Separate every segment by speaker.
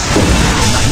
Speaker 1: Na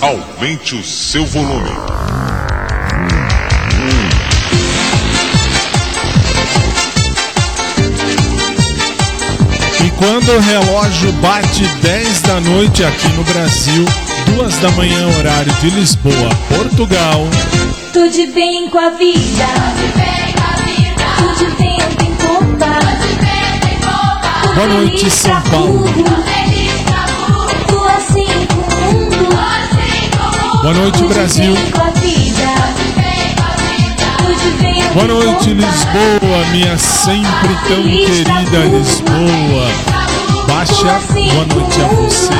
Speaker 2: Aumente o seu volume.
Speaker 3: E quando o relógio bate 10 da noite aqui no Brasil, 2 da manhã, horário de Lisboa, Portugal.
Speaker 4: Tudo bem com a vida. Tudo bem com a vida. Tudo. Tudo
Speaker 3: Boa noite, São Paulo. Boa noite, Brasil. Boa noite. Lisboa, minha sempre tão querida Lisboa. Baixa, boa noite a você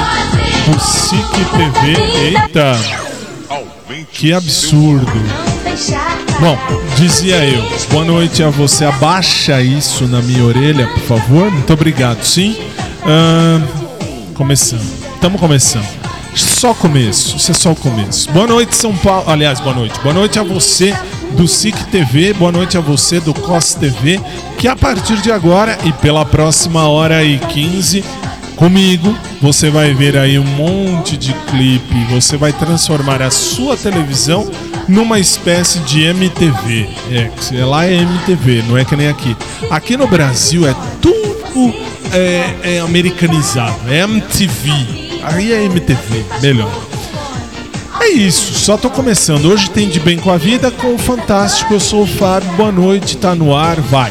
Speaker 3: do SIC TV. Eita, que
Speaker 2: o
Speaker 3: absurdo. Bom, dizia eu, boa noite a você. Abaixa isso na minha orelha, por favor. Muito obrigado, sim. Ahn, começando. Estamos começando. Só começo, isso é só o começo. Boa noite, São Paulo. Aliás, boa noite. Boa noite a você do SIC TV, boa noite a você do COS TV, que a partir de agora e pela próxima hora e 15, comigo, você vai ver aí um monte de clipe, você vai transformar a sua televisão numa espécie de MTV. É, que lá é MTV, não é que nem aqui. Aqui no Brasil é tudo é, é americanizado, é MTV. Aí é MTV, melhor. É isso, só tô começando. Hoje tem De Bem com a Vida com o Fantástico. Eu sou o Fábio, boa noite, tá no ar, vai.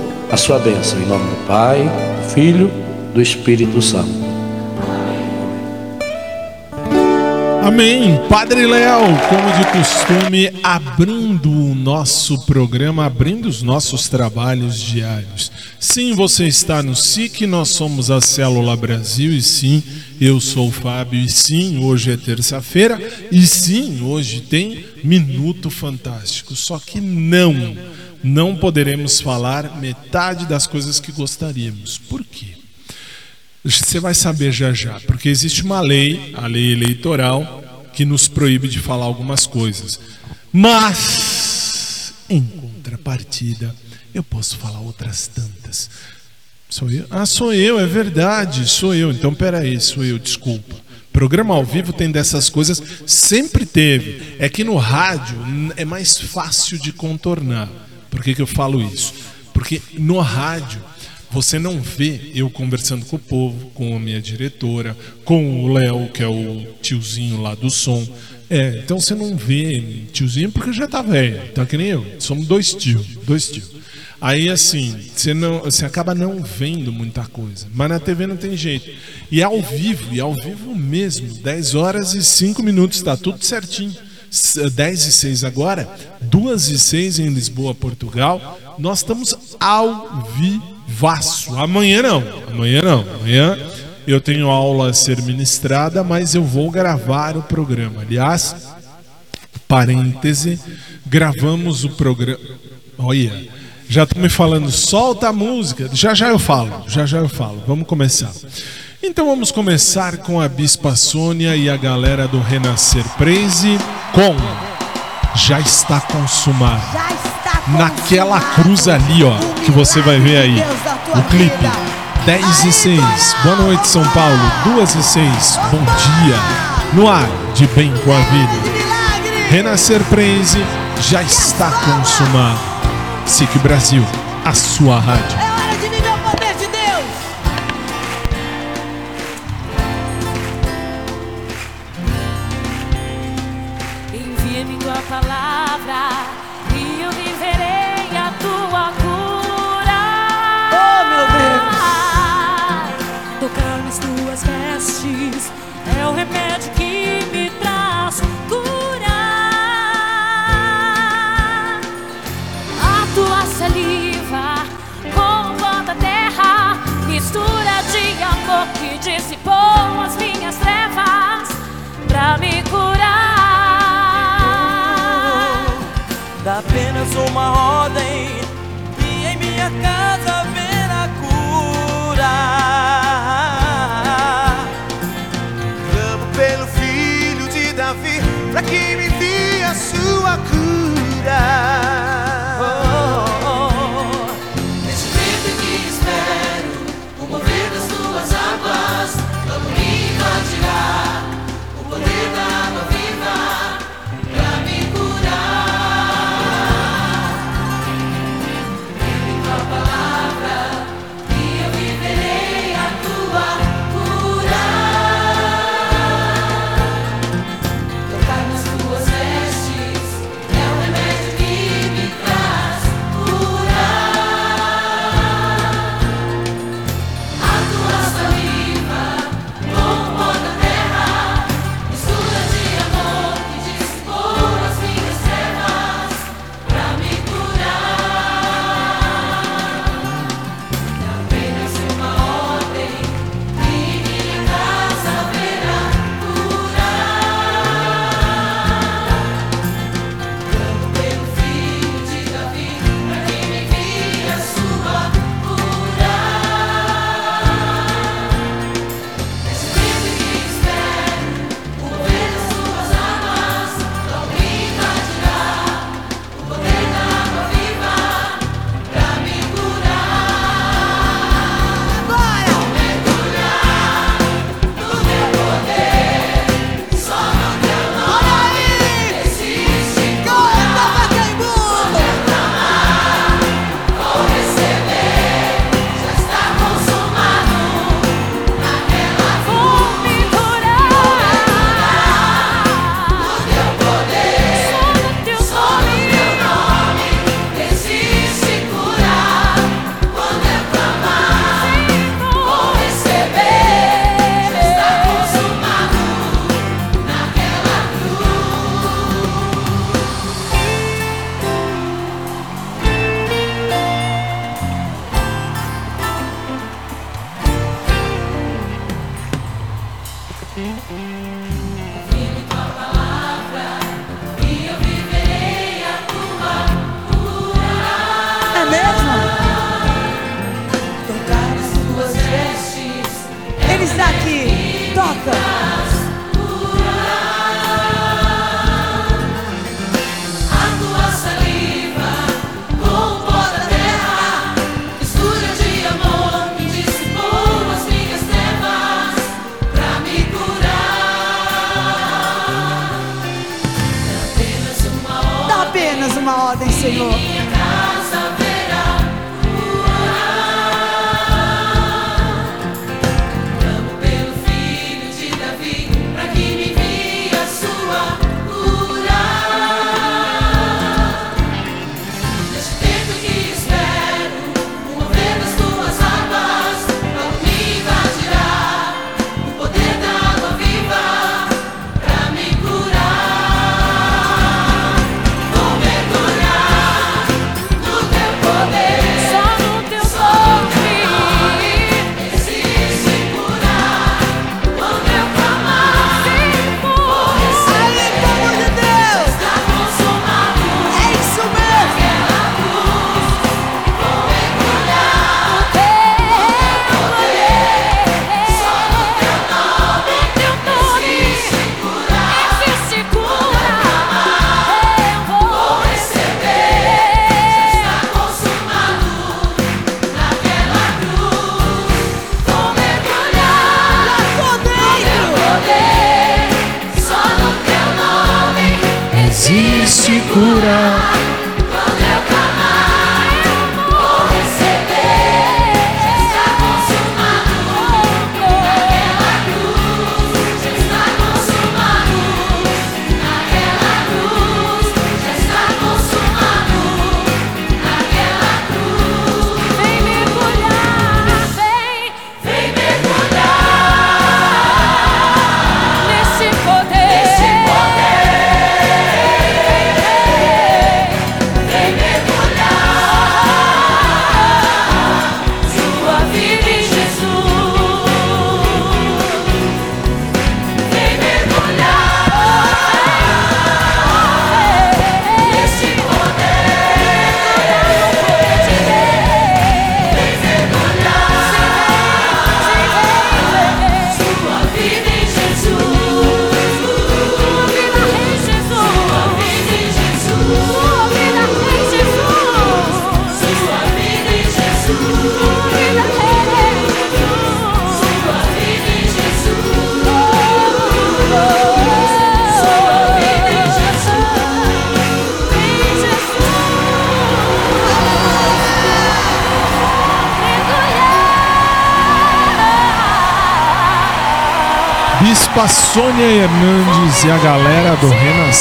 Speaker 5: a sua bênção, em nome do Pai, do Filho, do Espírito Santo.
Speaker 3: Amém. Padre Léo, como de costume, abrindo o nosso programa, abrindo os nossos trabalhos diários. Sim, você está no SIC, nós somos a Célula Brasil, e sim, eu sou o Fábio, e sim, hoje é terça-feira, e sim, hoje tem Minuto Fantástico. Só que não, não poderemos falar metade das coisas que gostaríamos. Por quê? Você vai saber já já, porque existe uma lei, a lei eleitoral, que nos proíbe de falar algumas coisas. Mas, em contrapartida, eu posso falar outras tantas. Sou eu? Ah, sou eu, é verdade, sou eu. Então, peraí, sou eu, desculpa. Programa ao vivo tem dessas coisas, sempre teve. É que no rádio é mais fácil de contornar. Por que, que eu falo isso? Porque no rádio você não vê eu conversando com o povo, com a minha diretora, com o Léo, que é o tiozinho lá do som. É, então você não vê tiozinho porque já tá velho, tá que nem eu. Somos dois tios, dois tios. Aí assim, você, não, você acaba não vendo muita coisa. Mas na TV não tem jeito. E ao vivo, e ao vivo mesmo. 10 horas e 5 minutos, tá tudo certinho. 10 e 6 agora, 2 e 6 em Lisboa, Portugal. Nós estamos ao vivo Vasso. Amanhã não. Amanhã não. Amanhã eu tenho aula a ser ministrada, mas eu vou gravar o programa. Aliás, parêntese, gravamos o programa. Olha, já estão me falando, solta a música. Já já eu falo, já já eu falo. Vamos começar. Então vamos começar com a Bispa Sônia e a galera do Renascer Praise com Já está consumado.
Speaker 6: Já está
Speaker 3: Naquela cruz ali, ó, que você vai ver aí. O clipe 10 e 6. Boa noite, São Paulo. 2 e 6. Bom dia. No ar de bem com a vida. Renascer Praise já está consumado. SIC Brasil, a sua rádio.
Speaker 7: Dá apenas uma ordem. e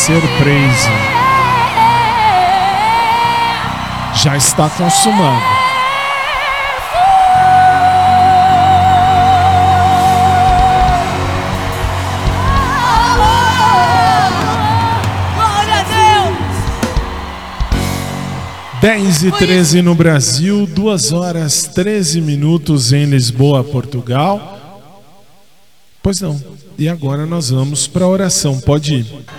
Speaker 8: surpresa. Já está
Speaker 3: consumando. Dez e treze no Brasil, duas horas treze minutos em Lisboa, Portugal. Pois não. E agora nós vamos para a oração. Pode ir.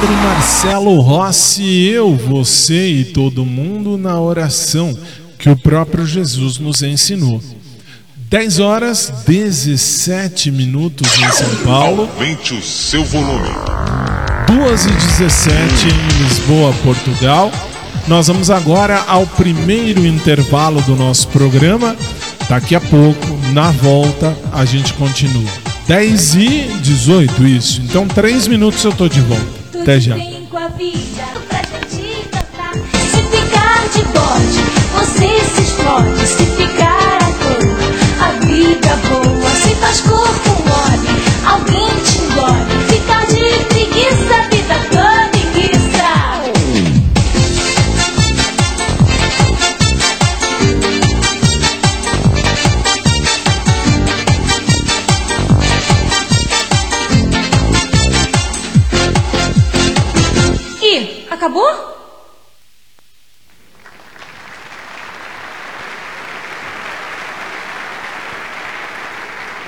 Speaker 3: Padre Marcelo Rossi, eu, você e todo mundo na oração que o próprio Jesus nos ensinou. 10 horas 17 minutos em São Paulo,
Speaker 2: Aumente o seu volume.
Speaker 3: 2 e 17 em Lisboa, Portugal. Nós vamos agora ao primeiro intervalo do nosso programa. Daqui a pouco, na volta, a gente continua. 10 e 18, isso. Então, 3 minutos eu tô de volta. Até já.
Speaker 4: Com a vida pra gente cantar. Se ficar de bode, você se explode. Se ficar à toa, a vida boa. Se faz corpo acabou?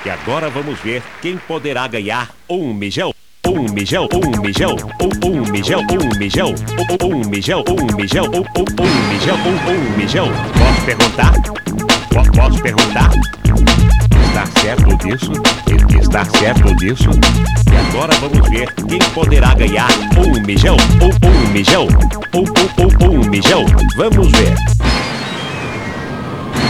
Speaker 9: E agora vamos ver quem poderá ganhar um mijão. Um mijão, um mijão, um, mijão, um mijão, um, mijão, um mijão, um, um, mijão. Posso perguntar? Po- Posso perguntar? Está certo disso? Está certo disso? E agora vamos ver quem poderá ganhar um mijão. Um, um mijão, um, um, um, um mijão. Vamos ver.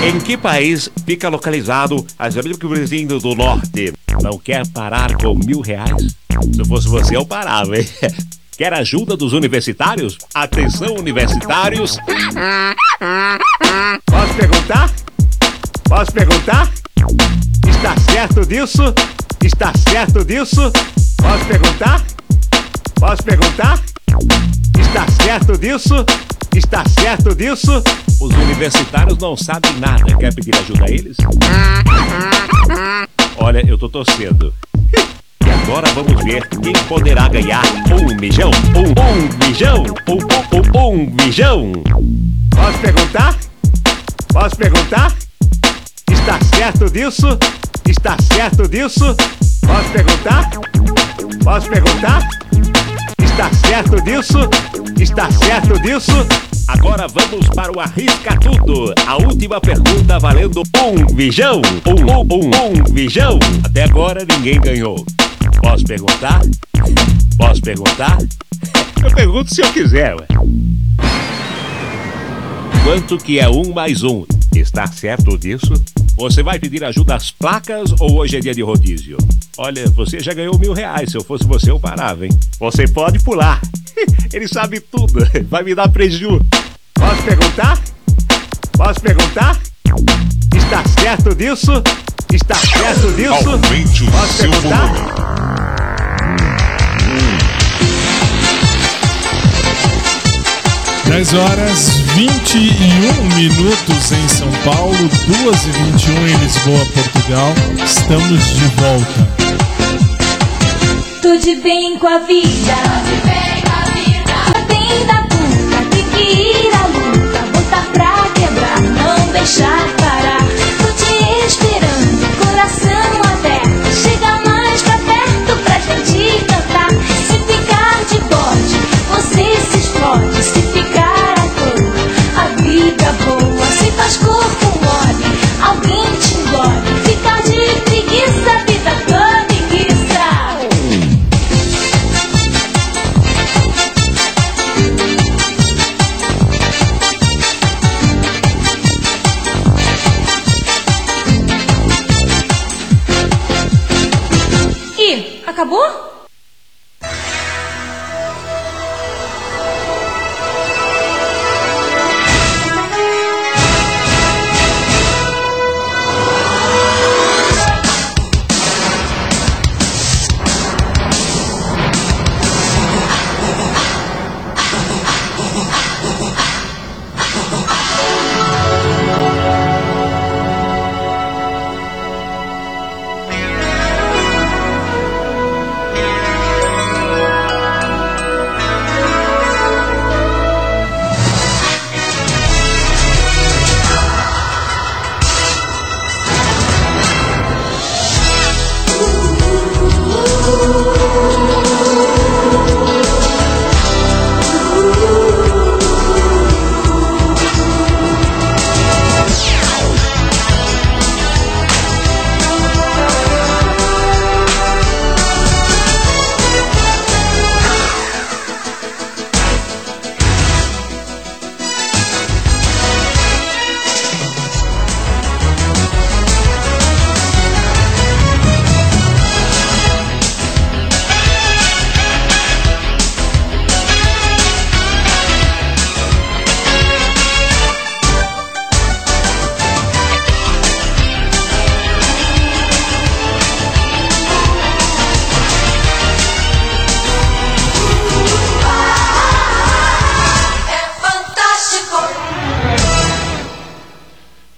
Speaker 9: Em que país fica localizado as Américas do Norte? Não quer parar com mil reais? Se fosse você, eu parava, hein? Quer ajuda dos universitários? Atenção, universitários! Posso perguntar? Posso perguntar? Está certo disso? Está certo disso? Posso perguntar? Posso perguntar? Está certo disso? Está certo disso? Os universitários não sabem nada. Quer pedir ajuda a eles? Olha, eu tô torcendo. E agora vamos ver quem poderá ganhar um mijão. Um, um mijão. Um, um, um, um mijão. Posso perguntar? Posso perguntar? Está certo disso? Está certo disso? Posso perguntar? Posso perguntar? Está certo disso? Está certo disso? Agora vamos para o Arrisca Tudo. A última pergunta valendo um mijão. Um, um, um, um mijão. Até agora ninguém ganhou. Posso perguntar? Posso perguntar? Eu pergunto se eu quiser, ué. Quanto que é um mais um? Está certo disso? Você vai pedir ajuda às placas ou hoje é dia de rodízio? Olha, você já ganhou mil reais. Se eu fosse você, eu parava, hein? Você pode pular. Ele sabe tudo. Vai me dar preju. Posso perguntar? Posso perguntar? Está certo disso? Está certo disso?
Speaker 2: Aumente o
Speaker 9: Posso
Speaker 2: seu
Speaker 9: perguntar?
Speaker 2: volume.
Speaker 3: 10 horas 21 minutos em São Paulo, 2 e 21 em Lisboa, Portugal. Estamos de volta.
Speaker 4: Tô de bem com a vida. Tô de bem com a vida. Tá bem da puta, tem que ir à luta. Botar pra quebrar, não deixar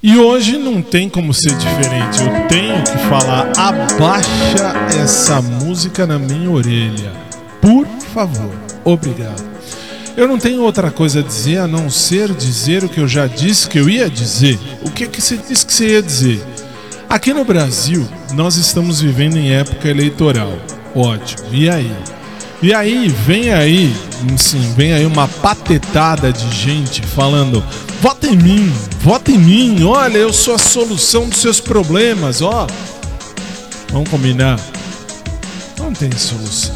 Speaker 3: E hoje não tem como ser diferente. Eu tenho que falar, abaixa essa música na minha orelha. Por favor. Obrigado. Eu não tenho outra coisa a dizer a não ser dizer o que eu já disse que eu ia dizer. O que, que você disse que você ia dizer? Aqui no Brasil, nós estamos vivendo em época eleitoral. Ótimo. E aí? E aí, vem aí, sim, vem aí uma patetada de gente falando: vota em mim, vota em mim, olha, eu sou a solução dos seus problemas, ó. Vamos combinar? Não tem solução.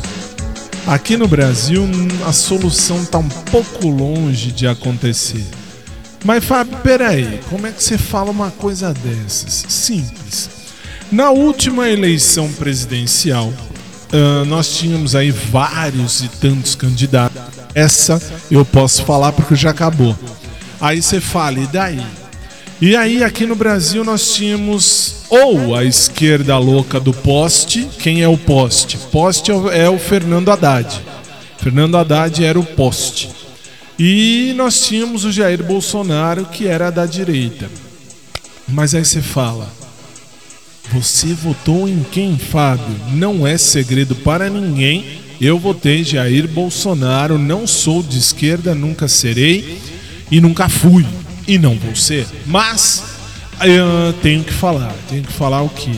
Speaker 3: Aqui no Brasil, a solução tá um pouco longe de acontecer. Mas, Fábio, peraí, como é que você fala uma coisa dessas? Simples. Na última eleição presidencial, ah, nós tínhamos aí vários e tantos candidatos. Essa eu posso falar porque já acabou. Aí você fala, e daí? E aí, aqui no Brasil, nós tínhamos ou a esquerda louca do poste. Quem é o poste? Poste é o- é Fernando Haddad. Fernando Haddad era o poste. E nós tínhamos o Jair Bolsonaro, que era da direita. Mas aí você fala: Você votou em quem, Fábio? Não é segredo para ninguém. Eu votei Jair Bolsonaro, não sou de esquerda, nunca serei e nunca fui e não vou ser. Mas eu tenho que falar, tenho que falar o que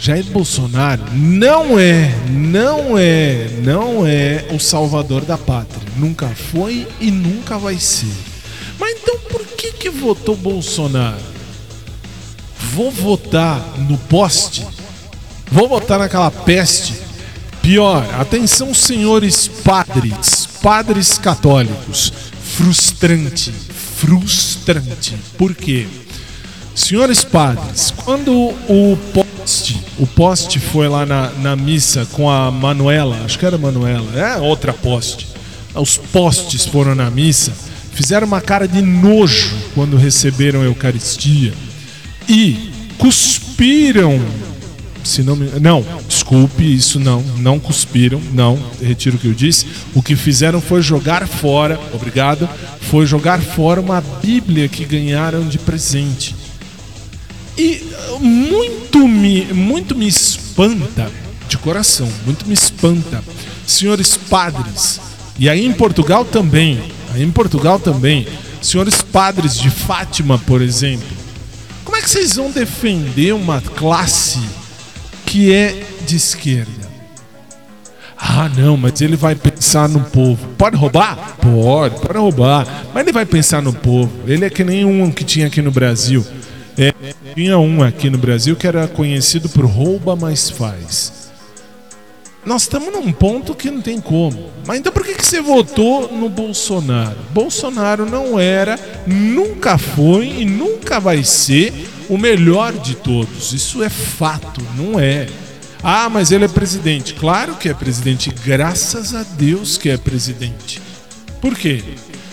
Speaker 3: Jair Bolsonaro não é, não é, não é o salvador da pátria. Nunca foi e nunca vai ser. Mas então por que que votou Bolsonaro? Vou votar no poste? Vou votar naquela peste? Pior, atenção, senhores padres, padres católicos. Frustrante, frustrante. Por quê? Senhores padres, quando o poste, o poste foi lá na, na missa com a Manuela, acho que era Manuela, é outra poste. Os postes foram na missa, fizeram uma cara de nojo quando receberam a Eucaristia e cuspiram. Se não, me... não, desculpe, isso não, não cuspiram, não, retiro o que eu disse. O que fizeram foi jogar fora, obrigado, foi jogar fora uma Bíblia que ganharam de presente. E uh, muito me, muito me espanta, de coração, muito me espanta, senhores padres, e aí em Portugal também, aí em Portugal também, senhores padres de Fátima, por exemplo, que vocês vão defender uma classe que é de esquerda? Ah, não, mas ele vai pensar no povo. Pode roubar? Pode, pode roubar. Mas ele vai pensar no povo. Ele é que nem um que tinha aqui no Brasil. É, tinha um aqui no Brasil que era conhecido por rouba mais faz. Nós estamos num ponto que não tem como. Mas então por que, que você votou no Bolsonaro? Bolsonaro não era, nunca foi e nunca vai ser o melhor de todos. Isso é fato, não é. Ah, mas ele é presidente. Claro que é presidente, graças a Deus que é presidente. Por quê?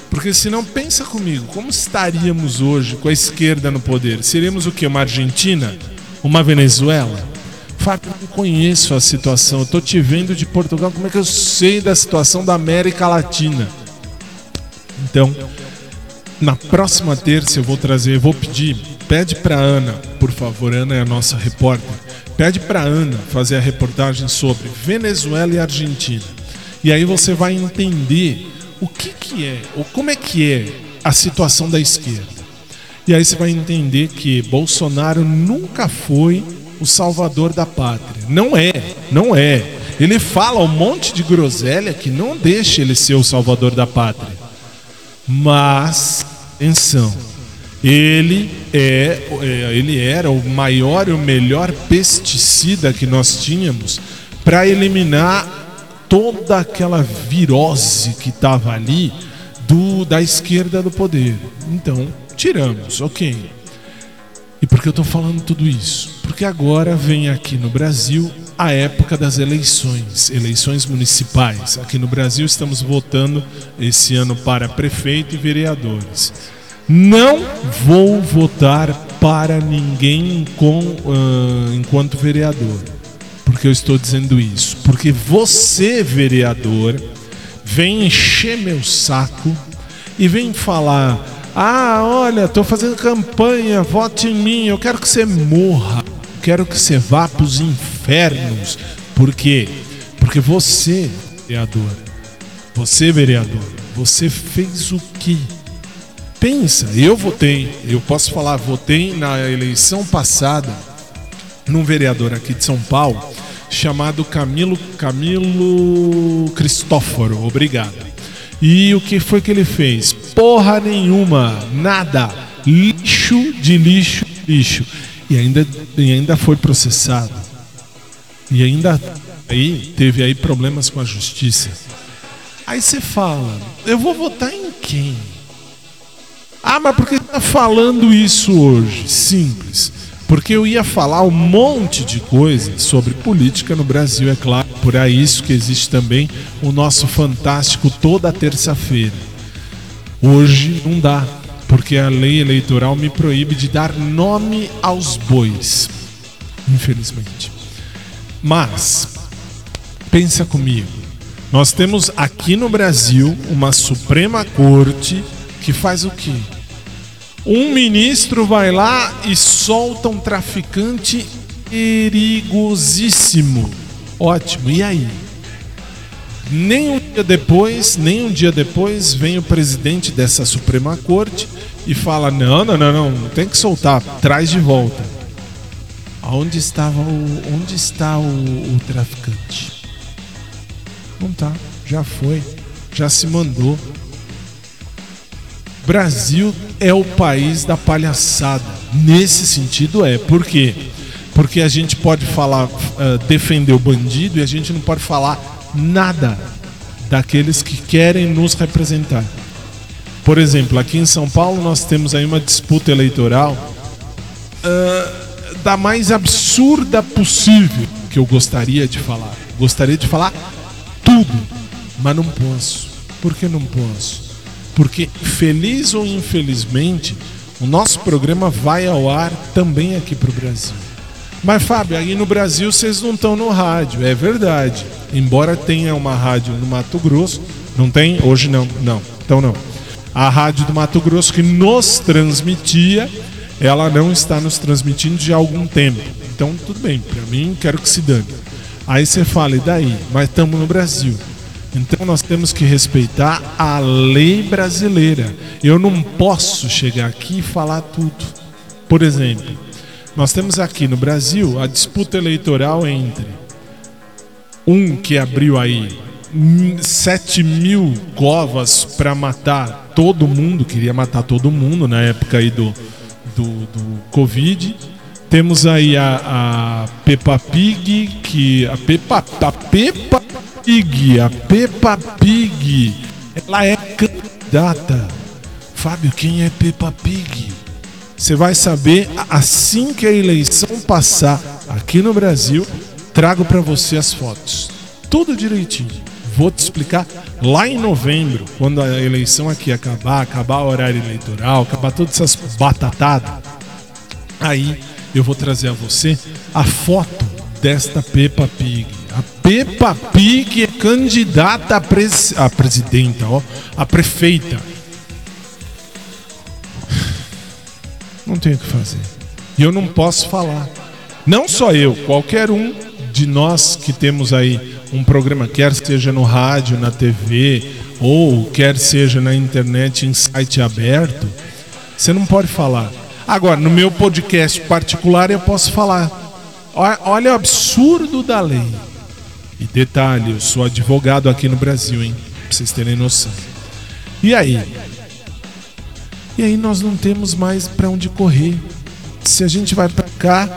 Speaker 3: Porque senão pensa comigo, como estaríamos hoje com a esquerda no poder? Seríamos o que? Uma Argentina? Uma Venezuela? Fábio, eu não conheço a situação. Eu tô te vendo de Portugal, como é que eu sei da situação da América Latina? Então, na próxima terça eu vou trazer, eu vou pedir, pede pra Ana, por favor, Ana é a nossa repórter. Pede pra Ana fazer a reportagem sobre Venezuela e Argentina. E aí você vai entender o que que é, ou como é que é a situação da esquerda. E aí você vai entender que Bolsonaro nunca foi o salvador da pátria. Não é, não é. Ele fala um monte de groselha que não deixa ele ser o salvador da pátria. Mas, atenção, ele é, é ele era o maior e o melhor pesticida que nós tínhamos para eliminar toda aquela virose que estava ali do da esquerda do poder. Então, tiramos, ok. E por que eu estou falando tudo isso? Porque agora vem aqui no Brasil a época das eleições, eleições municipais. Aqui no Brasil estamos votando esse ano para prefeito e vereadores. Não vou votar para ninguém com, uh, enquanto vereador. Porque eu estou dizendo isso? Porque você, vereador, vem encher meu saco e vem falar: ah, olha, estou fazendo campanha, vote em mim, eu quero que você morra, quero que você vá para os infernos. Por quê? Porque você, vereador, você, vereador, você fez o quê? Pensa, eu votei, eu posso falar, votei na eleição passada num vereador aqui de São Paulo chamado Camilo Camilo Cristóforo, obrigado. E o que foi que ele fez? Porra nenhuma, nada, lixo de lixo, lixo. E ainda, e ainda foi processado. E ainda aí teve aí problemas com a justiça. Aí você fala, eu vou votar em quem? Ah, mas por que está falando isso hoje? Simples. Porque eu ia falar um monte de coisas sobre política no Brasil, é claro. Por aí isso que existe também o nosso fantástico toda terça-feira. Hoje não dá, porque a lei eleitoral me proíbe de dar nome aos bois. Infelizmente. Mas pensa comigo. Nós temos aqui no Brasil uma Suprema Corte que faz o quê? Um ministro vai lá e solta um traficante perigosíssimo. Ótimo, e aí? Nem um dia depois, nem um dia depois, vem o presidente dessa Suprema Corte e fala: não, não, não, não, tem que soltar, traz de volta. Onde estava o. Onde está o, o traficante? Não tá, já foi, já se mandou. Brasil é o país da palhaçada. Nesse sentido é. Por quê? Porque a gente pode falar, uh, defender o bandido e a gente não pode falar nada daqueles que querem nos representar. Por exemplo, aqui em São Paulo nós temos aí uma disputa eleitoral ah, da mais absurda possível que eu gostaria de falar. Gostaria de falar tudo, mas não posso. Por que não posso? Porque, feliz ou infelizmente, o nosso programa vai ao ar também aqui para o Brasil. Mas, Fábio, aí no Brasil vocês não estão no rádio, é verdade. Embora tenha uma rádio no Mato Grosso, não tem? Hoje não, não, então não. A rádio do Mato Grosso que nos transmitia, ela não está nos transmitindo de algum tempo. Então, tudo bem, para mim, quero que se dane. Aí você fala, e daí? Mas estamos no Brasil. Então nós temos que respeitar a lei brasileira. Eu não posso chegar aqui e falar tudo. Por exemplo, nós temos aqui no Brasil a disputa eleitoral entre um que abriu aí hum, 7 mil covas para matar todo mundo, queria matar todo mundo na época aí do, do, do Covid. Temos aí a, a Peppa Pig, que a Peppa, a Peppa Pig, a Peppa Pig, ela é candidata. Fábio, quem é Peppa Pig? Você vai saber assim que a eleição passar aqui no Brasil. Trago para você as fotos, tudo direitinho. Vou te explicar lá em novembro, quando a eleição aqui acabar, acabar o horário eleitoral, acabar todas essas batatadas. Aí eu vou trazer a você a foto desta Peppa Pig. A Peppa Pig é candidata a, pres a presidenta, ó, a prefeita. Não tenho o que fazer. E eu não posso falar. Não só eu, qualquer um de nós que temos aí um programa, quer seja no rádio, na TV, ou quer seja na internet em site aberto, você não pode falar. Agora, no meu podcast particular eu posso falar. Olha, olha o absurdo da lei. E detalhe, eu sou advogado aqui no Brasil, hein? Pra vocês terem noção. E aí? E aí nós não temos mais para onde correr. Se a gente vai para cá,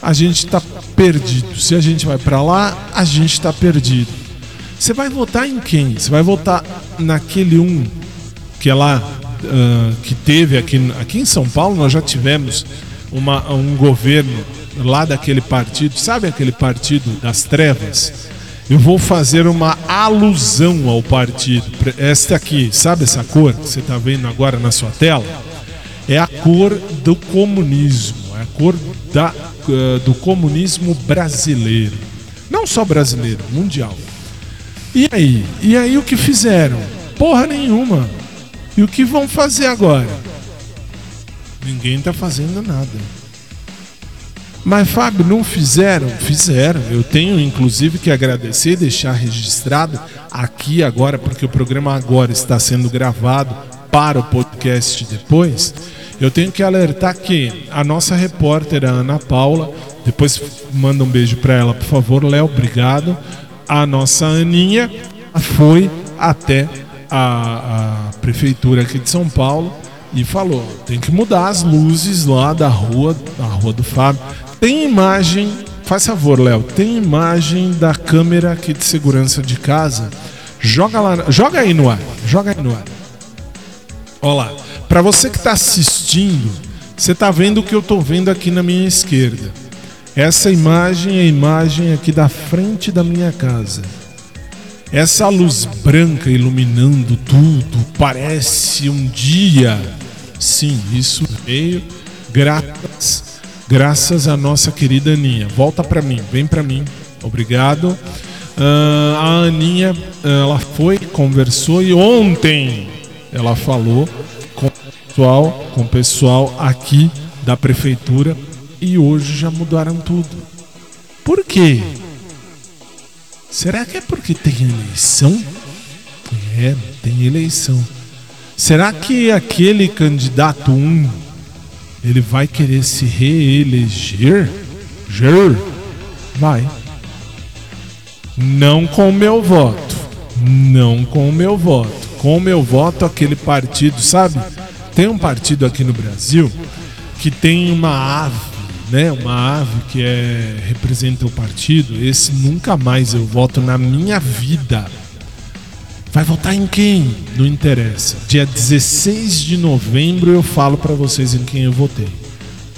Speaker 3: a gente tá perdido. Se a gente vai para lá, a gente tá perdido. Você vai votar em quem? Você vai votar naquele um que é lá ah, que teve aqui, aqui em São Paulo, nós já tivemos uma, um governo lá daquele partido, sabe aquele partido das trevas? Eu vou fazer uma alusão ao partido. Esta aqui, sabe essa cor que você está vendo agora na sua tela? É a cor do comunismo, é a cor da, ah, do comunismo brasileiro. Não só brasileiro, mundial. E aí? E aí o que fizeram? Porra nenhuma. E o que vão fazer agora? Ninguém tá fazendo nada. Mas, Fábio, não fizeram? Fizeram. Eu tenho, inclusive, que agradecer e deixar registrado aqui agora, porque o programa agora está sendo gravado para o podcast depois. Eu tenho que alertar que a nossa repórter, a Ana Paula, depois manda um beijo para ela, por favor, Léo, obrigado. A nossa Aninha foi até a, a prefeitura aqui de São Paulo e falou: tem que mudar as luzes lá da rua, da rua do Fábio. Tem imagem, faz favor, Léo, tem imagem da câmera aqui de segurança de casa. Joga lá, joga aí no ar, joga aí no ar. Olha lá, para você que está assistindo, você está vendo o que eu estou vendo aqui na minha esquerda. Essa imagem é a imagem aqui da frente da minha casa. Essa luz branca iluminando tudo parece um dia. Sim, isso veio graças graças à nossa querida Aninha. Volta para mim, vem para mim. Obrigado. Ah, a Aninha, ela foi, conversou e ontem ela falou com o pessoal, com o pessoal aqui da prefeitura e hoje já mudaram tudo. Por quê? Será que é porque tem eleição? É, tem eleição. Será que aquele candidato 1 um, ele vai querer se reeleger? Ger? Vai. Não com o meu voto. Não com o meu voto. Com o meu voto, aquele partido, sabe? Tem um partido aqui no Brasil que tem uma ave né, uma ave que é, representa o partido, esse nunca mais eu voto na minha vida. Vai votar em quem? Não interessa. Dia 16 de novembro eu falo para vocês em quem eu votei.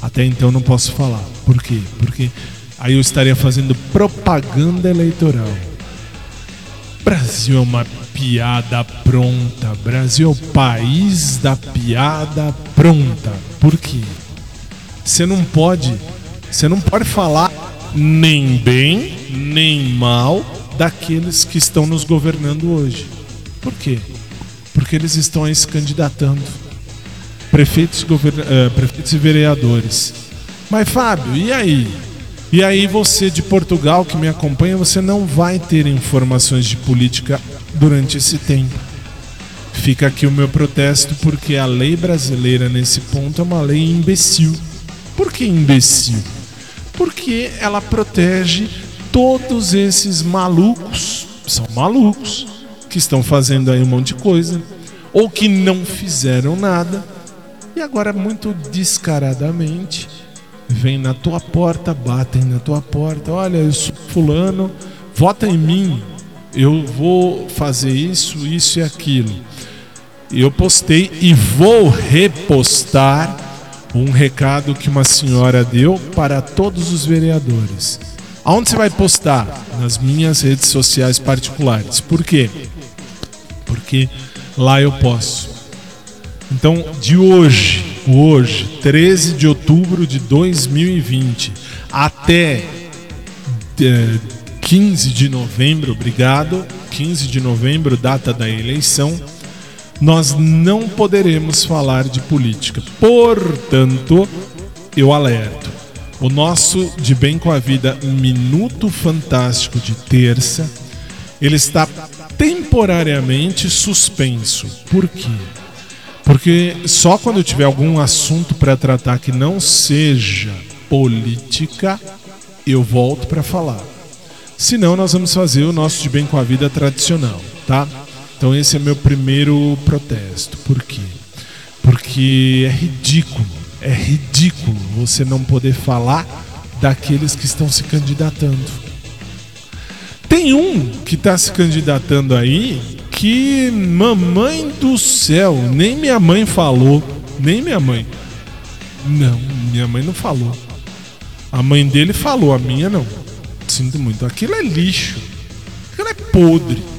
Speaker 3: Até então não posso falar. Por quê? Porque aí eu estaria fazendo propaganda eleitoral. Brasil é uma piada pronta. Brasil é o país da piada pronta. Por quê? Você não pode, você não pode falar nem bem nem mal daqueles que estão nos governando hoje. Por quê? Porque eles estão aí se candidatando. Prefeitos, govern... eh, prefeitos e vereadores. Mas Fábio, e aí? E aí você de Portugal que me acompanha, você não vai ter informações de política durante esse tempo. Fica aqui o meu protesto porque a lei brasileira nesse ponto é uma lei imbecil. Por que imbecil? Porque ela protege todos esses malucos, são malucos, que estão fazendo aí um monte de coisa, ou que não fizeram nada, e agora muito descaradamente vem na tua porta, batem na tua porta, olha, eu sou fulano, vota em mim, eu vou fazer isso, isso e aquilo. Eu postei e vou repostar um recado que uma senhora deu para todos os vereadores. Aonde você vai postar? Nas minhas redes sociais particulares. Por quê? Porque lá eu posso. Então, de hoje, hoje, 13 de outubro de 2020, até eh, 15 de novembro, obrigado, 15 de novembro, data da eleição, nós não poderemos falar de política. Portanto, eu alerto. O nosso De Bem com a Vida Minuto Fantástico de terça, ele está temporariamente suspenso. Por quê? Porque só quando eu tiver algum assunto para tratar que não seja política, eu volto para falar. Senão, nós vamos fazer o nosso De Bem com a Vida tradicional, tá? Então, esse é meu primeiro protesto. Por quê? Porque é ridículo, é ridículo você não poder falar daqueles que estão se candidatando. Tem um que está se candidatando aí que, mamãe do céu, nem minha mãe falou, nem minha mãe. Não, minha mãe não falou. A mãe dele falou, a minha não. Sinto muito. Aquilo é lixo. Aquilo é podre.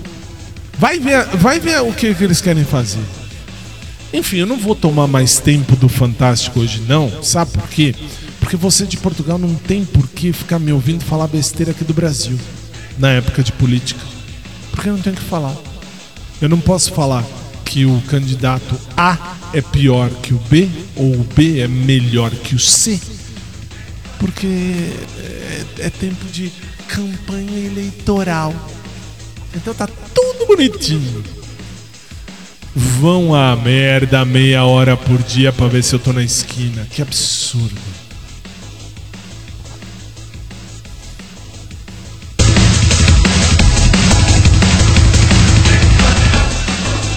Speaker 3: Vai ver, vai ver o que, que eles querem fazer. Enfim, eu não vou tomar mais tempo do Fantástico hoje, não. Sabe por quê? Porque você de Portugal não tem por que ficar me ouvindo falar besteira aqui do Brasil na época de política. Porque eu não tenho que falar. Eu não posso falar que o candidato A é pior que o B ou o B é melhor que o C. Porque é, é tempo de campanha eleitoral. Então tá bonitinho. Vão a merda meia hora por dia pra ver se eu tô na esquina. Que absurdo.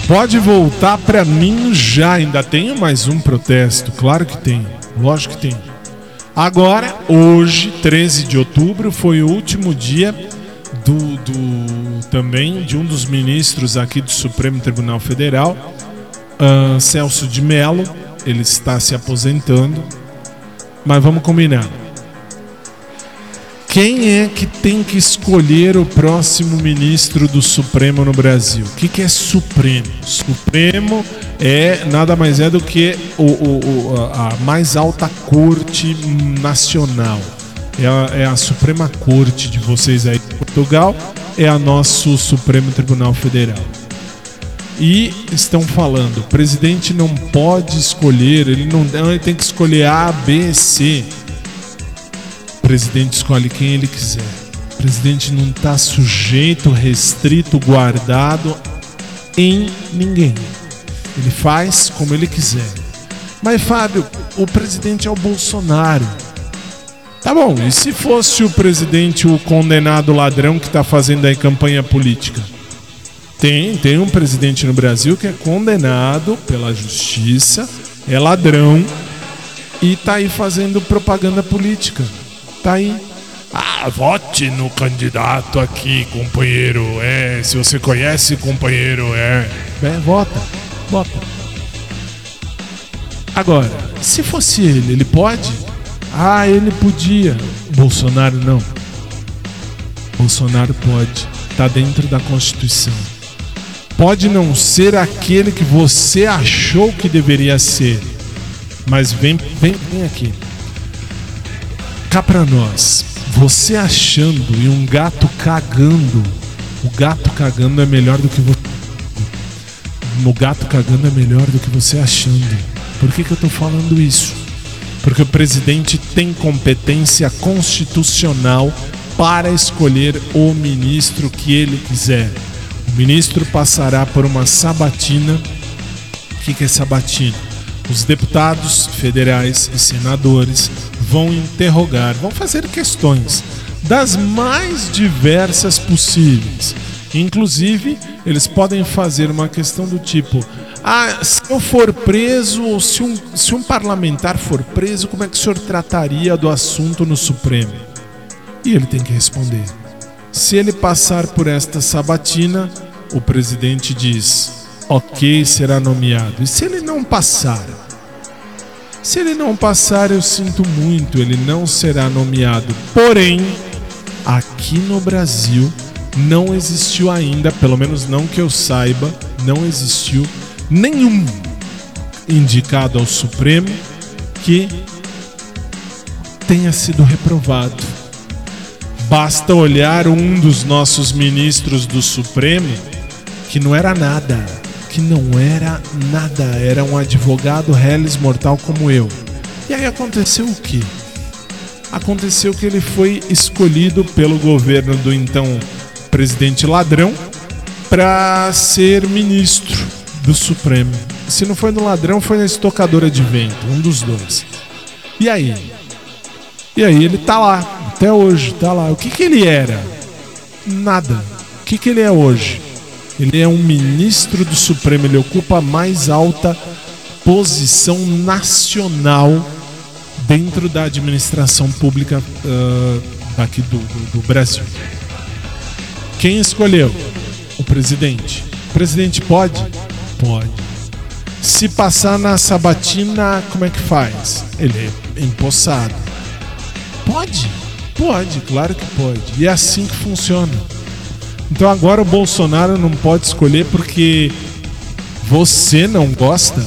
Speaker 3: Pode voltar pra mim já. Ainda tenho mais um protesto. Claro que tem. Lógico que tem. Agora, hoje, 13 de outubro, foi o último dia do, do também de um dos ministros aqui do Supremo Tribunal Federal, ah, Celso de Mello. Ele está se aposentando. Mas vamos combinar. Quem é que tem que escolher o próximo ministro do Supremo no Brasil? O que, que é Supremo? Supremo é nada mais é do que o, o- o- a mais alta corte nacional. É a, é a Suprema Corte de vocês aí de Portugal, é a nosso Supremo Tribunal Federal. E estão falando, o presidente não pode escolher, ele não ele tem que escolher A, B, C. O presidente escolhe quem ele quiser. O presidente não está sujeito, restrito, guardado em ninguém. Ele faz como ele quiser. Mas, Fábio, o presidente é o Bolsonaro. Tá bom, e se fosse o presidente o condenado ladrão que está fazendo aí campanha política? Tem, tem um presidente no Brasil que é condenado pela justiça, é ladrão e tá aí fazendo propaganda política. Tá aí. Ah, vote no candidato aqui, companheiro. É, se você conhece, companheiro, é. É, vota. Vota. Agora, se fosse ele, ele pode? Ah, ele podia. Bolsonaro não. Bolsonaro pode. Está dentro da Constituição. Pode não ser aquele que você achou que deveria ser. Mas vem, vem, vem aqui. Cá pra nós. Você achando e um gato cagando. O gato cagando é melhor do que você. O gato cagando é melhor do que você achando. Por que, que eu tô falando isso? Porque o presidente tem competência constitucional para escolher o ministro que ele quiser. O ministro passará por uma sabatina. O que, é sabatina? Os deputados federais e senadores vão interrogar, vão fazer questões das mais diversas possíveis. Inclusive, eles podem fazer uma questão do tipo: ah, se eu for preso, ou se um, se um parlamentar for preso, como é que o senhor trataria do assunto no Supremo? E ele tem que responder. Se ele passar por esta sabatina, o presidente diz: ok, será nomeado. E se ele não passar? Se ele não passar, eu sinto muito, ele não será nomeado. Porém, aqui no Brasil não existiu ainda, pelo menos não que eu saiba, não existiu nenhum indicado ao Supremo que tenha sido reprovado. Basta olhar um dos nossos ministros do Supremo que não era nada, que não era nada, era um advogado reles mortal como eu. E aí aconteceu o quê? Aconteceu que ele foi escolhido pelo governo do então presidente ladrão para ser ministro do Supremo. Se não foi no ladrão, foi na estocadora de vento, um dos dois. E aí? E aí ele tá lá, até hoje, tá lá. O que que ele era? Nada. O que que ele é hoje? Ele é um ministro do Supremo, ele ocupa a mais alta posição nacional dentro da administração pública uh, daqui do, do, do Brasil. Quem escolheu? O presidente. O presidente pode? Pode. Se passar na sabatina, como é que faz? Ele é empossado. Pode? Pode, claro que pode. E é assim que funciona. Então agora o Bolsonaro não pode escolher porque você não gosta.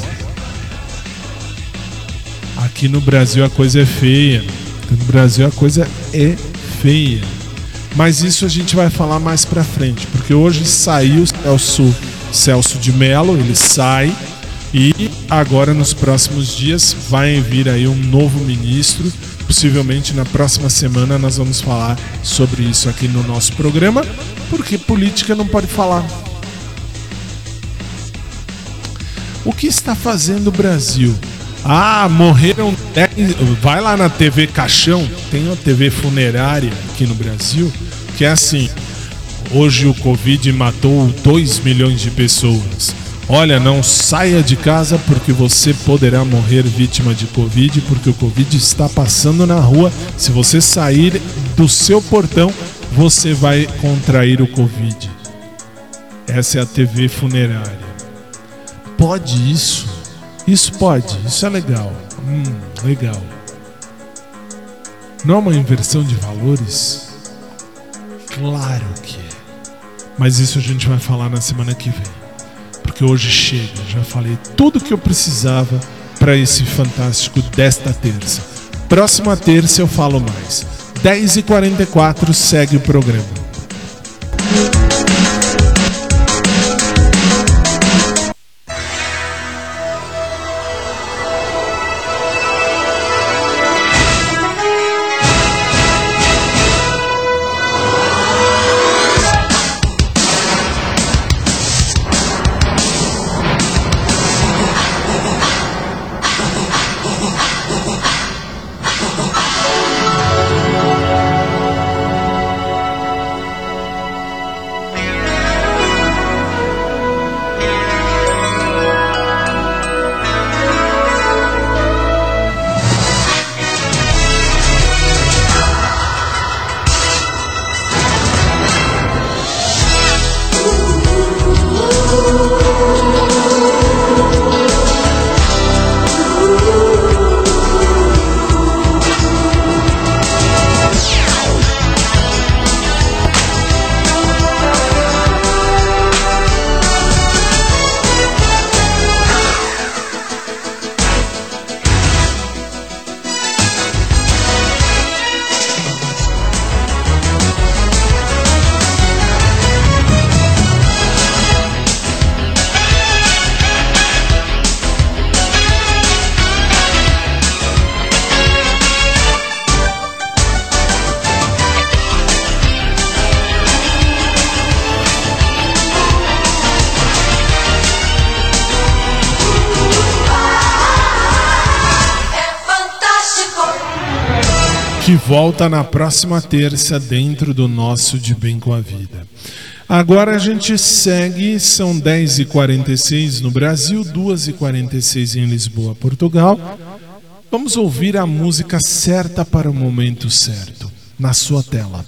Speaker 3: Aqui no Brasil a coisa é feia. No Brasil a coisa é feia. Mas isso a gente vai falar mais pra frente, porque hoje saiu Celso, Celso de Mello, ele sai e agora nos próximos dias vai vir aí um novo ministro. Possivelmente na próxima semana nós vamos falar sobre isso aqui no nosso programa, porque política não pode falar. O que está fazendo o Brasil? Ah, morreram 10. Vai lá na TV Caixão, tem uma TV funerária aqui no Brasil, que é assim. Hoje o Covid matou 2 milhões de pessoas. Olha, não saia de casa porque você poderá morrer vítima de Covid, porque o Covid está passando na rua. Se você sair do seu portão, você vai contrair o Covid. Essa é a TV funerária. Pode isso? Isso pode, isso é legal. Hum, legal. Não é uma inversão de valores? Claro que é. Mas isso a gente vai falar na semana que vem. Porque hoje chega, já falei tudo que eu precisava para esse fantástico desta terça. Próxima terça eu falo mais. 10h44 segue o programa. Volta na próxima terça dentro do nosso De Bem com a Vida. Agora a gente segue, são 10h46 no Brasil, 2h46 em Lisboa, Portugal. Vamos ouvir a música certa para o momento certo, na sua tela.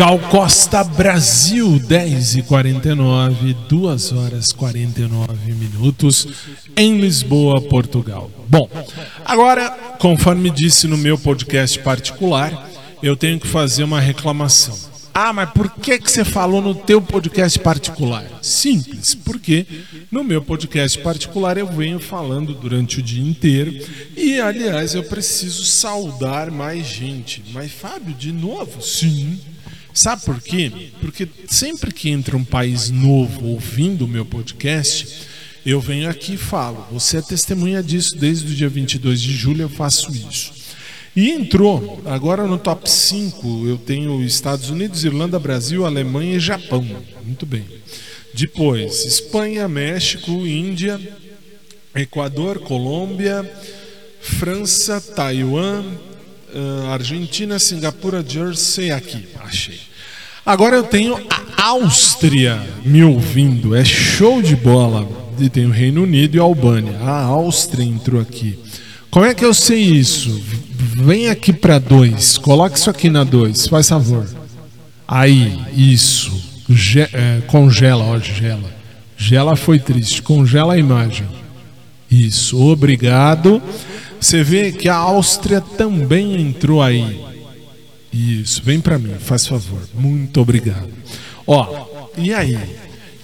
Speaker 3: Gal Costa Brasil, 10 e 49 2 horas 49 minutos, em Lisboa, Portugal. Bom, agora, conforme disse no meu podcast particular, eu tenho que fazer uma reclamação. Ah, mas por que, que você falou no teu podcast particular? Simples, porque no meu podcast particular eu venho falando durante o dia inteiro e, aliás, eu preciso saudar mais gente. Mas, Fábio, de novo? Sim. Sabe por quê? Porque sempre que entra um país novo ouvindo o meu podcast, eu venho aqui e falo. Você é testemunha disso desde o dia 22 de julho, eu faço isso. E entrou, agora no top 5, eu tenho Estados Unidos, Irlanda, Brasil, Alemanha e Japão. Muito bem. Depois, Espanha, México, Índia, Equador, Colômbia, França, Taiwan, ah, Argentina, Singapura, Jersey, aqui, achei. Agora eu tenho a Áustria me ouvindo, é show de bola. E tem o Reino Unido e a Albânia. A Áustria entrou aqui. Como é que eu sei isso? Vem aqui para dois, coloca isso aqui na dois, faz favor. Aí, isso. Ge- é, congela, ó, gela. Gela foi triste, congela a imagem. Isso, obrigado. Você vê que a Áustria também entrou aí. Isso, vem para mim, faz favor. Muito obrigado. Ó, e aí?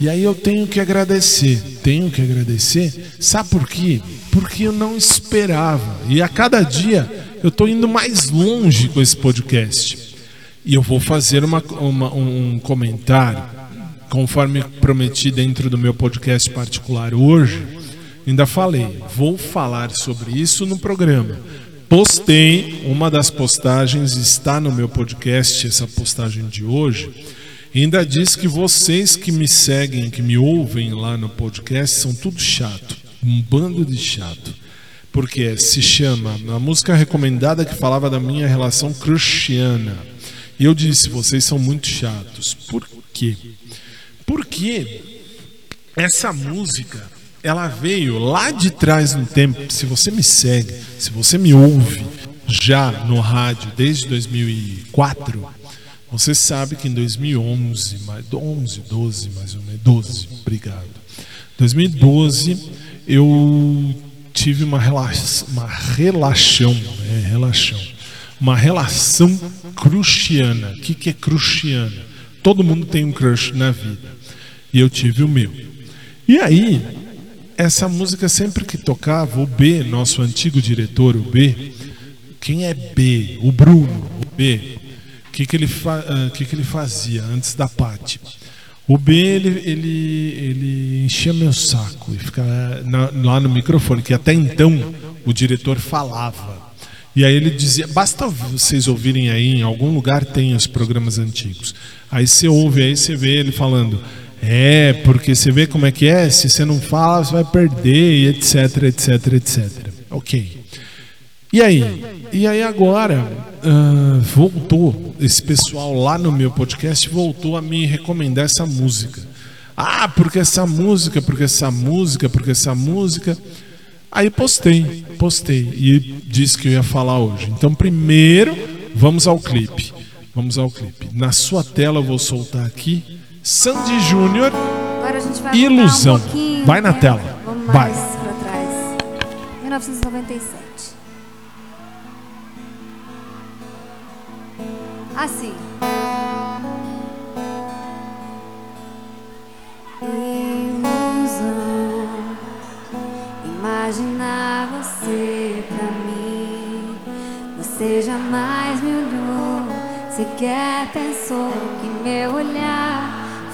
Speaker 3: E aí eu tenho que agradecer. Tenho que agradecer. Sabe por quê? Porque eu não esperava. E a cada dia eu tô indo mais longe com esse podcast. E eu vou fazer uma, uma- um comentário, conforme prometi dentro do meu podcast particular hoje. Ainda falei, vou falar sobre isso no programa. Postei, uma das postagens está no meu podcast, essa postagem de hoje. Ainda diz que vocês que me seguem, que me ouvem lá no podcast, são tudo chato. Um bando de chato. Porque se chama a música recomendada que falava da minha relação cruciana. E eu disse, vocês são muito chatos. Por quê? Porque essa música ela veio lá de trás no tempo. Se você me segue, se você me ouve já no rádio desde 2004, você sabe que em 2011, mais 11, 12, mais ou menos, 12, obrigado. 2012 eu tive uma relação, uma relação, é, relação, uma relação cruciana. O que, que é cruciana? Todo mundo tem um crush na vida. E eu tive o meu. E aí, essa música sempre que tocava, o B, nosso antigo diretor, o B, quem é B? O Bruno, o B. O que, que, ele, fa uh, que, que ele fazia antes da Pati? O B, ele, ele, ele enchia meu saco e ficava na, lá no microfone, que até então o diretor falava. E aí ele dizia, basta vocês ouvirem aí, em algum lugar tem os programas antigos. Aí você ouve, aí você vê ele falando, é, porque você vê como é que é, se você não fala, você vai perder, etc, etc, etc. Ok. E aí? E aí agora uh, voltou esse pessoal lá no meu podcast voltou a me recomendar essa música. Ah, porque essa música, porque essa música, porque essa música. Aí postei, postei e disse que eu ia falar hoje. Então primeiro vamos ao clipe. Vamos ao clipe. Na sua tela eu vou soltar aqui Sandy Júnior Ilusão.
Speaker 8: um
Speaker 3: Vai na
Speaker 8: né?
Speaker 3: tela.
Speaker 8: Vamos
Speaker 3: Vai.
Speaker 8: mais pra trás. 1997. Assim. Ilusão. Imaginar você pra mim. Você jamais me olhou. Sequer pensou que meu olhar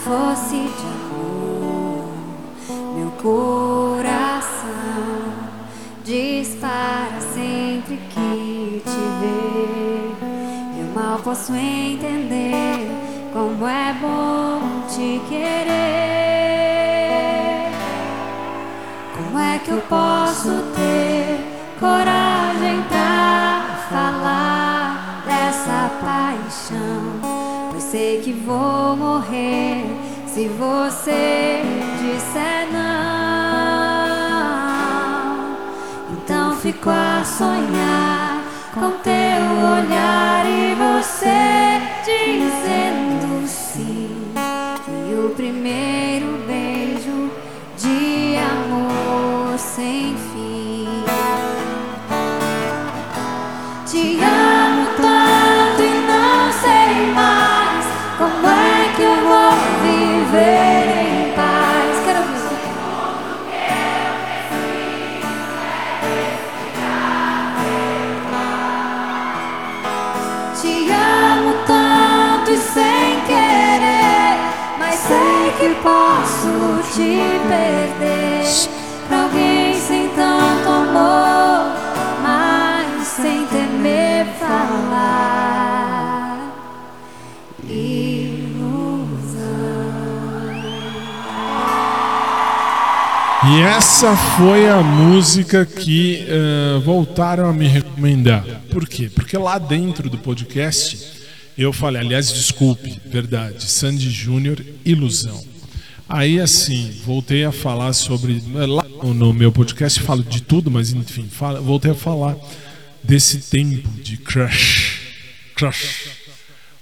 Speaker 8: fosse de amor. Meu coração dispara sempre que te vê. Eu mal posso entender como é bom te querer. Como é que eu posso ter coragem pra falar dessa paixão? Sei que vou morrer se você disser não. Então fico a sonhar com teu olhar e você dizendo sim. E o primeiro beijo de amor sem fim. Te perder pra alguém sem tanto amor, mas sem temer falar.
Speaker 3: E essa foi a música que eh, voltaram a me recomendar. Por quê? Porque lá dentro do podcast eu falei, aliás, desculpe, verdade, Sandy Júnior, Ilusão. Aí assim, voltei a falar sobre. Lá no meu podcast falo de tudo, mas enfim, voltei a falar desse tempo de crush. Crush.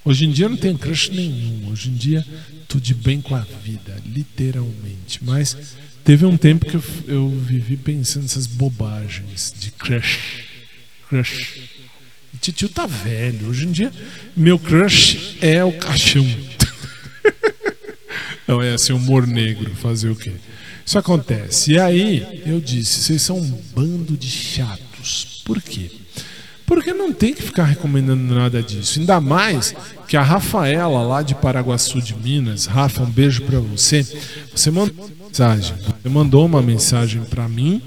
Speaker 3: Hoje em dia não tenho crush nenhum. Hoje em dia tô de bem com a vida, literalmente. Mas teve um tempo que eu, eu vivi pensando nessas bobagens de crush. Crush. E Titio tá velho. Hoje em dia, meu crush é o caixão. Não é assim, humor negro, fazer o quê? Isso acontece. E aí, eu disse, vocês são um bando de chatos. Por quê? Porque não tem que ficar recomendando nada disso. Ainda mais que a Rafaela, lá de Paraguaçu de Minas, Rafa, um beijo pra você. Você mandou uma mensagem. Você mandou uma mensagem pra mim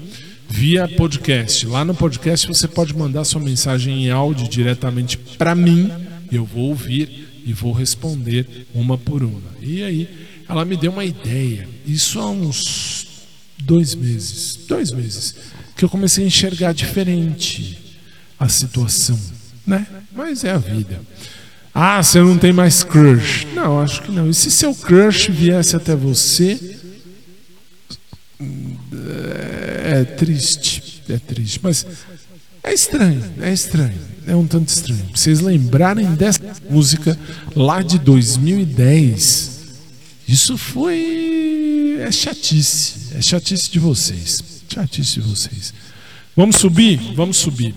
Speaker 3: via podcast. Lá no podcast você pode mandar sua mensagem em áudio diretamente para mim. Eu vou ouvir e vou responder uma por uma. E aí ela me deu uma ideia. Isso há uns dois meses, dois meses, que eu comecei a enxergar diferente a situação, né? Mas é a vida. Ah, você não tem mais crush? Não, acho que não. E se seu crush viesse até você? É triste, é triste, mas é estranho, é estranho, é um tanto estranho. Vocês lembrarem dessa música lá de 2010, isso foi. É chatice, é chatice de vocês, chatice de vocês. Vamos subir? Vamos subir.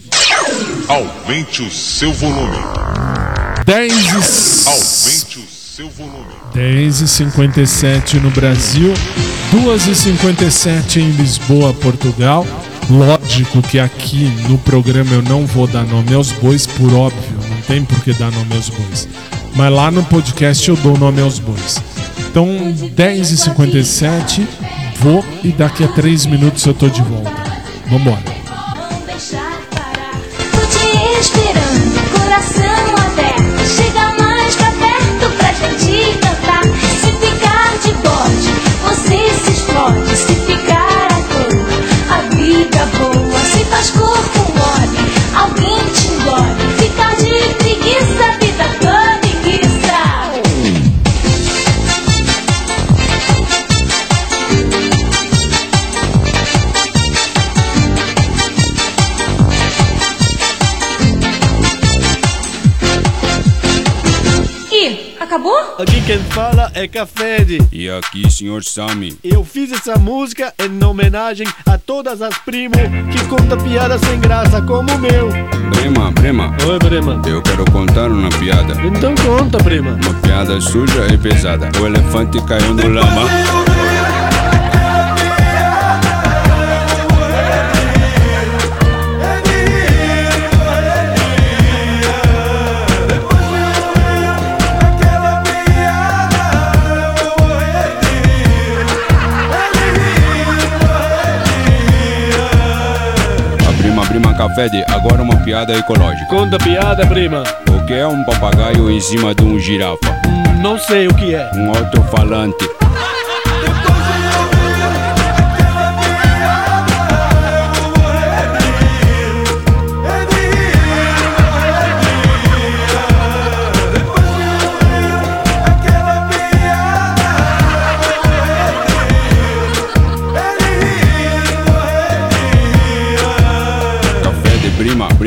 Speaker 2: Aumente o seu volume.
Speaker 3: 10 e...
Speaker 2: Aumente o seu volume.
Speaker 3: 10 e 57 no Brasil, 2 e 57 em Lisboa, Portugal. Lógico que aqui no programa eu não vou dar nome aos bois, por óbvio, não tem por que dar nome aos bois. Mas lá no podcast eu dou nome aos bois. Então, 10 e 57 vou e daqui a 3 minutos eu tô de volta. Vambora.
Speaker 10: Aqui quem fala é Cafede.
Speaker 11: E aqui, senhor Sami.
Speaker 10: Eu fiz essa música em homenagem a todas as primos que contam piadas sem graça como o meu.
Speaker 11: Brema, Brema.
Speaker 10: Oi, Brema.
Speaker 11: Eu quero contar uma piada.
Speaker 10: Então conta, Brema.
Speaker 11: Uma piada suja e pesada. O elefante caiu no lama. Café de agora uma piada ecológica.
Speaker 10: Conta a piada, prima.
Speaker 11: O que é um papagaio em cima de um girafa?
Speaker 10: Hum, Não sei o que é.
Speaker 11: Um alto-falante.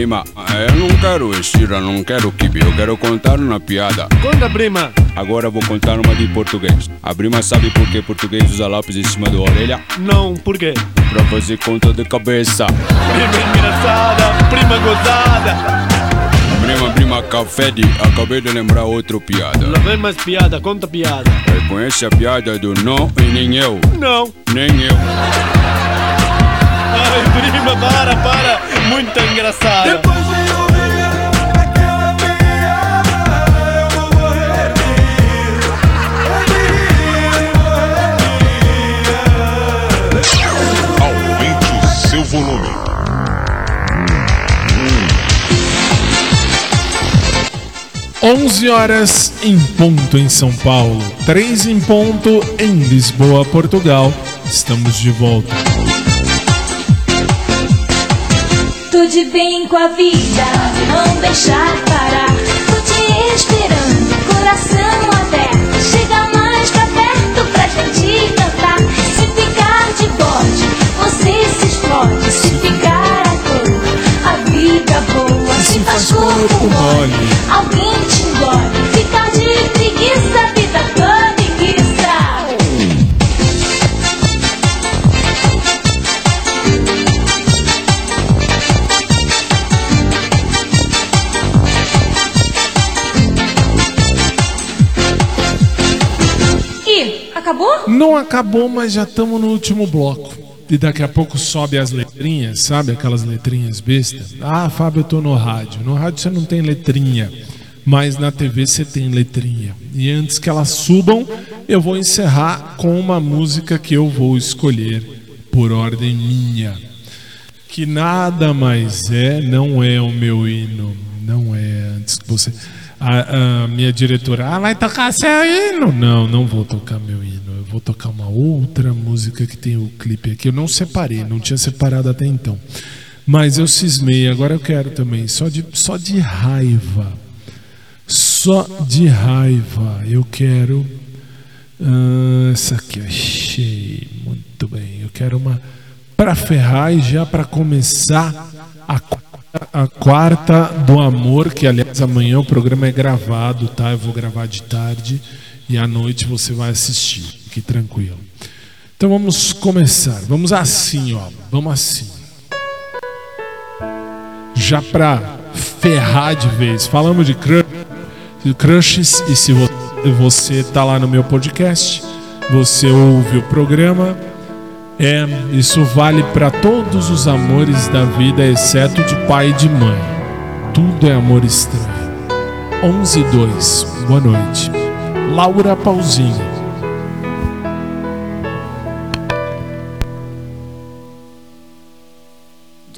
Speaker 11: Prima, prima. Eu não quero estira, não quero kibe. Eu quero contar uma piada.
Speaker 10: Conta, prima.
Speaker 11: Agora vou contar uma de português. A prima sabe por que português usa lápis em cima da orelha?
Speaker 10: Não, por quê?
Speaker 11: Pra fazer conta de cabeça.
Speaker 10: Prima engraçada, prima gozada.
Speaker 11: Prima, prima, café de. Acabei de lembrar outra piada.
Speaker 10: Lá vem mais piada, conta piada.
Speaker 11: Reconhece a piada do não e nem eu.
Speaker 10: Não.
Speaker 11: Nem eu.
Speaker 10: Ai, prima, para, para. Muito engraçada.
Speaker 2: Aumente o seu volume.
Speaker 3: Onze horas em ponto em São Paulo, 3 em ponto em Lisboa, Portugal. Estamos de volta.
Speaker 4: Tudo bem com a vida, não deixar parar. Tô te esperando, coração aberto. Chega mais pra perto pra gente cantar. Se ficar de bode, você se explode. Se ficar à toa, a vida boa. Se faz corpo mole, alguém te engole. Ficar de preguiça,
Speaker 3: Não acabou, mas já estamos no último bloco. E daqui a pouco sobe as letrinhas, sabe? Aquelas letrinhas bestas. Ah, Fábio, eu tô no rádio. No rádio você não tem letrinha, mas na TV você tem letrinha. E antes que elas subam, eu vou encerrar com uma música que eu vou escolher por ordem minha. que nada mais é, não é o meu hino, não é antes que você. A, a minha diretora, ah, vai tocar seu hino? Não, não vou tocar meu hino. Eu vou tocar uma outra música que tem o clipe aqui. Eu não separei, não tinha separado até então. Mas eu cismei, agora eu quero também, só de, só de raiva. Só de raiva. Eu quero. ah, essa aqui, achei. Muito bem. Eu quero uma. Para ferrar e já para começar a, a quarta do amor, que aliás amanhã o programa é gravado, tá? Eu vou gravar de tarde e à noite você vai assistir. Fique tranquilo. Então vamos começar. Vamos assim, ó. Vamos assim já pra ferrar de vez. Falamos de crush, de crushes e se vo- você tá lá no meu podcast, você ouve o programa, é, isso vale pra todos os amores da vida, exceto de pai e de mãe. Tudo é amor estranho. 11 e 2. Boa noite. Laura Pauzinho.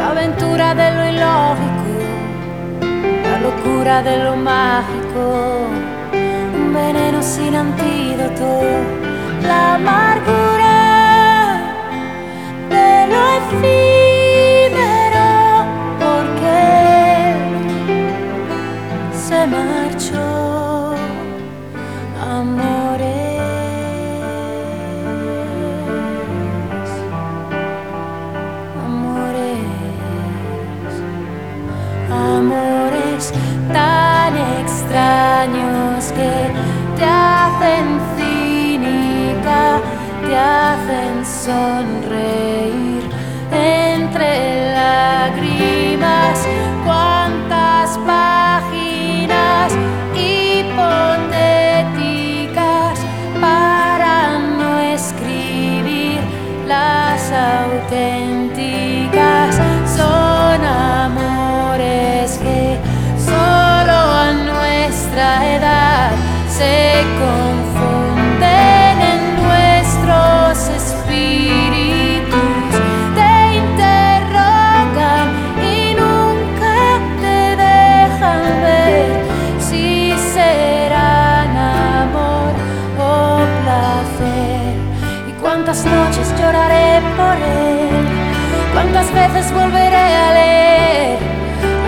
Speaker 12: la aventura de lo ilógico, la locura de lo mágico, un veneno sin antídoto, la amargura de lo efímero, que te hacen cínica, te hacen sonreír entre lágrimas. Cuántas páginas hipotéticas para no escribir las auténticas se confunden en nuestros espíritus. Te interrogan y nunca te dejan ver si serán amor o placer. Y cuántas noches lloraré por él, cuántas veces volveré a leer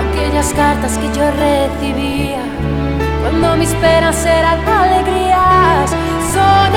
Speaker 12: aquellas cartas que yo recibía cuando mis penas eran alegrías. Son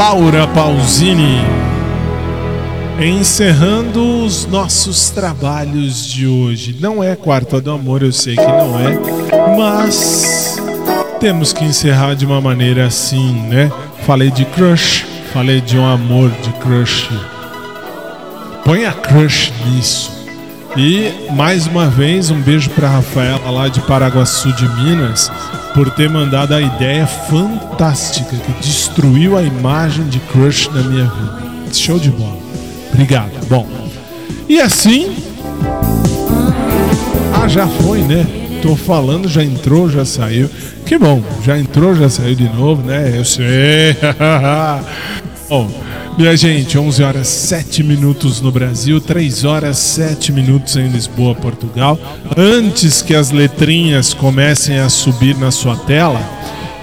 Speaker 3: Laura Pausini. Encerrando os nossos trabalhos de hoje. Não é Quarta do Amor, eu sei que não é, mas temos que encerrar de uma maneira assim, né? Falei de crush, falei de um amor de crush. Põe a crush nisso. E mais uma vez, um beijo para Rafaela lá de Paraguaçu de Minas por ter mandado a ideia fantástica que destruiu a imagem de crush na minha vida. Show de bola. Obrigado. Bom, e assim. Ah, já foi, né? Tô falando, já entrou, já saiu. Que bom, já entrou, já saiu de novo, né? Eu sei. bom, minha gente, 11 horas 7 minutos no Brasil, 3 horas 7 minutos em Lisboa, Portugal. Antes que as letrinhas comecem a subir na sua tela,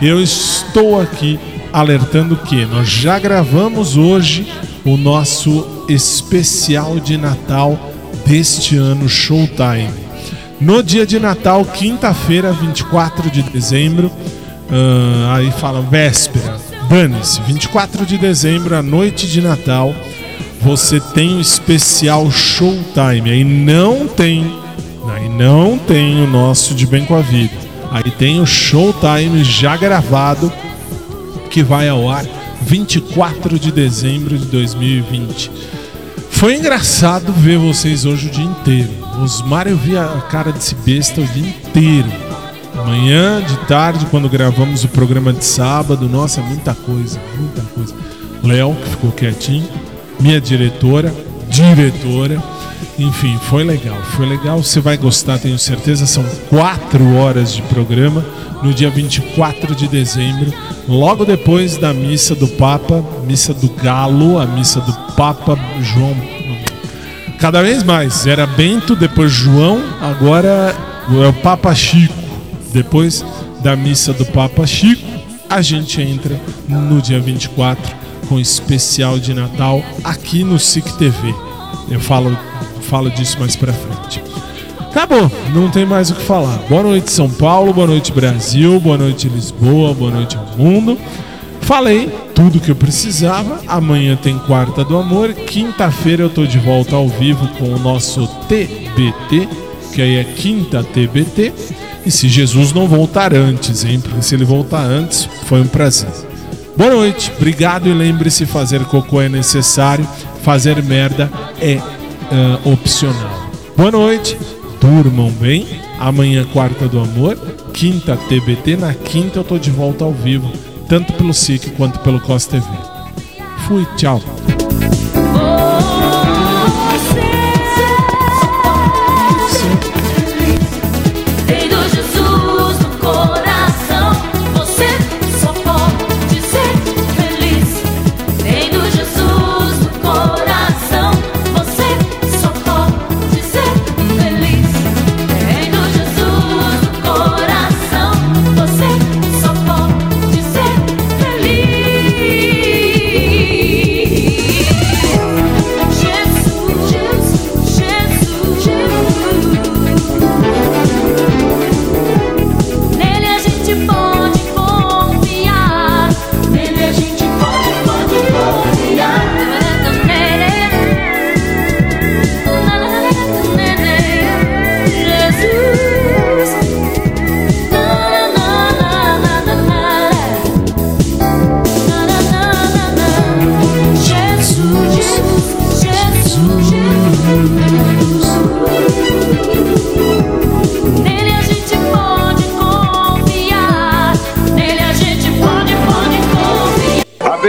Speaker 3: eu estou aqui alertando que nós já gravamos hoje o nosso especial de Natal deste ano Showtime. No dia de Natal, quinta-feira, 24 de dezembro, ah, aí fala véspera, dane-se, 24 de dezembro, à noite de Natal, você tem o especial Showtime. Aí não tem, aí não tem o nosso de Bem com a Vida. Aí tem o Showtime já gravado que vai ao ar 24 de dezembro de 2020. Foi engraçado ver vocês hoje o dia inteiro. Osmar, eu vi a cara desse besta o dia inteiro. Manhã, de tarde, quando gravamos o programa de sábado, nossa, muita coisa, muita coisa. Léo, que ficou quietinho, minha diretora, diretora. Enfim, foi legal, foi legal. Você vai gostar, tenho certeza. São quatro horas de programa no dia 24 de dezembro, logo depois da missa do Papa, missa do Galo, a missa do Papa João. Cada vez mais, era Bento, depois João, agora é o Papa Chico. Depois da missa do Papa Chico, a gente entra no dia 24 com especial de Natal aqui no SIC TV. Eu falo, falo disso mais pra frente. Acabou, não tem mais o que falar. Boa noite, São Paulo, boa noite, Brasil, boa noite, Lisboa, boa noite mundo. Falei tudo que eu precisava. Amanhã tem Quarta do Amor. Quinta-feira eu tô de volta ao vivo com o nosso TBT, que aí é Quinta TBT. E se Jesus não voltar antes, hein? Porque se ele voltar antes, foi um prazer. Boa noite, obrigado e lembre-se: fazer cocô é necessário, fazer merda é ah, opcional. Boa noite, durmam bem. Amanhã, quarta do amor, quinta TBT. Na quinta eu tô de volta ao vivo, tanto pelo SIC quanto pelo COS TV. Fui, tchau.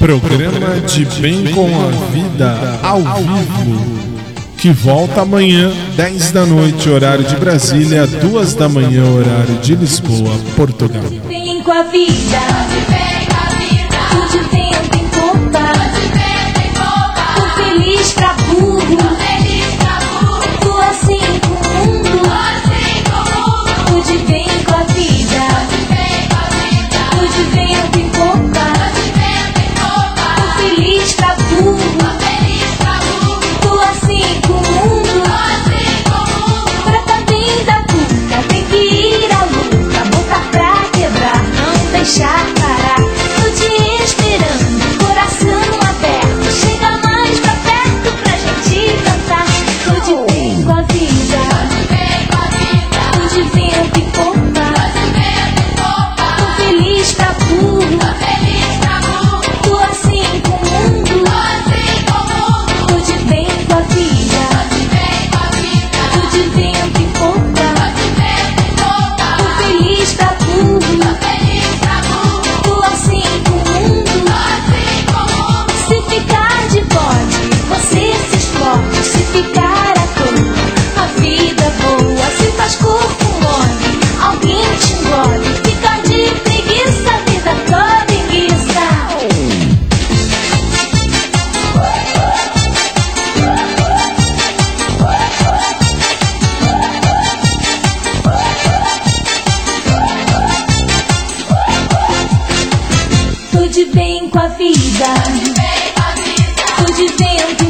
Speaker 3: Programa de Bem com a Vida ao vivo, que volta amanhã, 10 da noite, horário de Brasília, 2 da manhã, horário de Lisboa, Portugal.
Speaker 4: Vem com a vida. De bem com a vida. Tô de vento em popa.